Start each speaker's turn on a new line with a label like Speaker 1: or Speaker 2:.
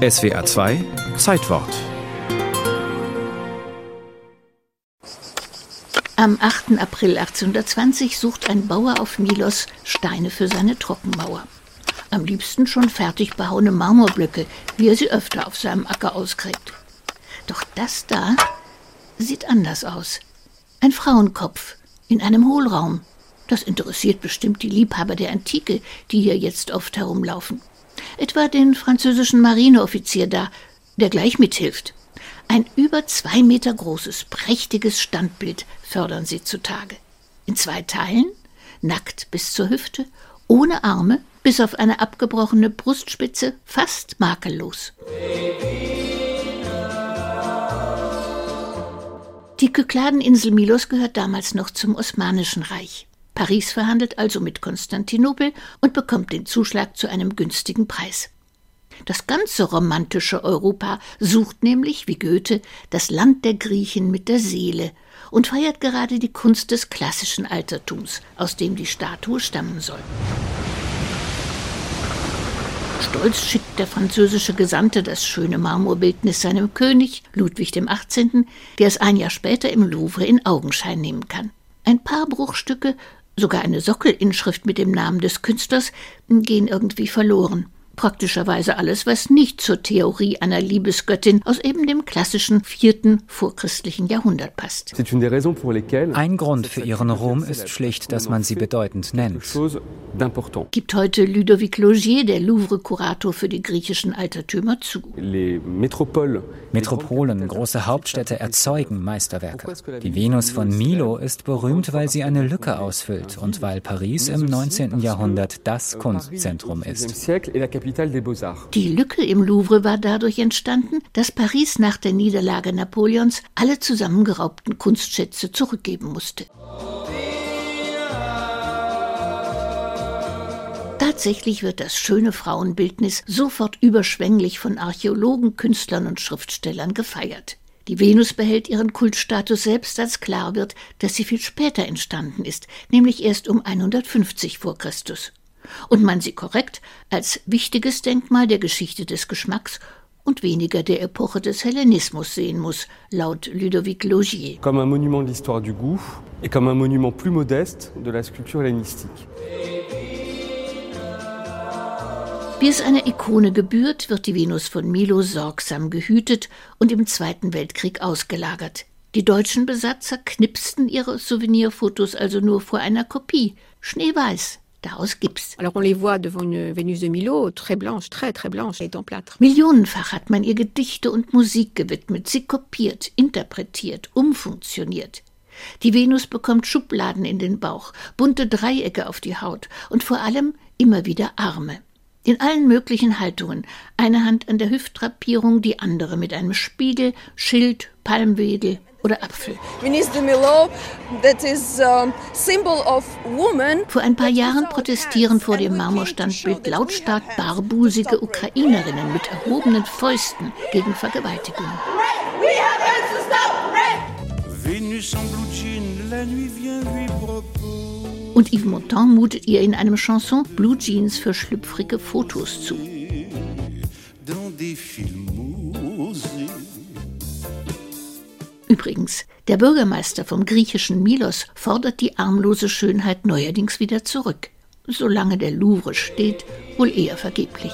Speaker 1: SWA 2 Zeitwort.
Speaker 2: Am 8. April 1820 sucht ein Bauer auf Milos Steine für seine Trockenmauer. Am liebsten schon fertig behauene Marmorblöcke, wie er sie öfter auf seinem Acker ausgräbt. Doch das da sieht anders aus. Ein Frauenkopf in einem Hohlraum. Das interessiert bestimmt die Liebhaber der Antike, die hier jetzt oft herumlaufen. Etwa den französischen Marineoffizier da, der gleich mithilft. Ein über zwei Meter großes, prächtiges Standbild fördern sie zutage. In zwei Teilen, nackt bis zur Hüfte, ohne Arme, bis auf eine abgebrochene Brustspitze, fast makellos. Die Kykladeninsel Milos gehört damals noch zum Osmanischen Reich. Paris verhandelt also mit Konstantinopel und bekommt den Zuschlag zu einem günstigen Preis. Das ganze romantische Europa sucht nämlich, wie Goethe, das Land der Griechen mit der Seele und feiert gerade die Kunst des klassischen Altertums, aus dem die Statue stammen soll. Stolz schickt der französische Gesandte das schöne Marmorbildnis seinem König, Ludwig XVIII., der es ein Jahr später im Louvre in Augenschein nehmen kann. Ein paar Bruchstücke, sogar eine Sockelinschrift mit dem Namen des Künstlers, gehen irgendwie verloren praktischerweise alles, was nicht zur Theorie einer Liebesgöttin aus eben dem klassischen vierten vorchristlichen Jahrhundert passt.
Speaker 3: Ein Grund für ihren Ruhm ist schlicht, dass man sie bedeutend nennt.
Speaker 2: Gibt heute Ludovic Logier, der Louvre-Kurator für die griechischen Altertümer, zu.
Speaker 3: Metropolen, große Hauptstädte erzeugen Meisterwerke. Die Venus von Milo ist berühmt, weil sie eine Lücke ausfüllt und weil Paris im 19. Jahrhundert das Kunstzentrum ist.
Speaker 2: Die Lücke im Louvre war dadurch entstanden, dass Paris nach der Niederlage Napoleons alle zusammengeraubten Kunstschätze zurückgeben musste. Tatsächlich wird das schöne Frauenbildnis sofort überschwänglich von Archäologen, Künstlern und Schriftstellern gefeiert. Die Venus behält ihren Kultstatus selbst, als klar wird, dass sie viel später entstanden ist, nämlich erst um 150 vor Christus und man sie korrekt als wichtiges Denkmal der Geschichte des Geschmacks und weniger der Epoche des Hellenismus sehen muss, laut Ludovic Logier.
Speaker 4: Comme un monument de l'histoire du goût et comme un monument plus modeste de la sculpture hellénistique.
Speaker 2: Wie es einer Ikone gebührt, wird die Venus von Milo sorgsam gehütet und im Zweiten Weltkrieg ausgelagert. Die deutschen Besatzer knipsten ihre Souvenirfotos also nur vor einer Kopie, schneeweiß, Daraus gibt's.
Speaker 5: Alors on les voit devant une Vénus de Milo, très blanche, très très blanche, et en plâtre.
Speaker 2: Millionenfach hat man ihr Gedichte und Musik gewidmet, sie kopiert, interpretiert, umfunktioniert. Die Venus bekommt Schubladen in den Bauch, bunte Dreiecke auf die Haut und vor allem immer wieder Arme. In allen möglichen Haltungen, eine Hand an der Hüftdrapierung, die andere mit einem Spiegel, Schild, Palmwedel, oder Apfel. Vor ein paar Jahren protestieren vor dem Marmorstandbild lautstark barbusige Ukrainerinnen mit erhobenen Fäusten gegen Vergewaltigung. Und Yves Montand mutet ihr in einem Chanson Blue Jeans für schlüpfrige Fotos zu. Übrigens, der Bürgermeister vom griechischen Milos fordert die armlose Schönheit neuerdings wieder zurück. Solange der Louvre steht, wohl eher vergeblich.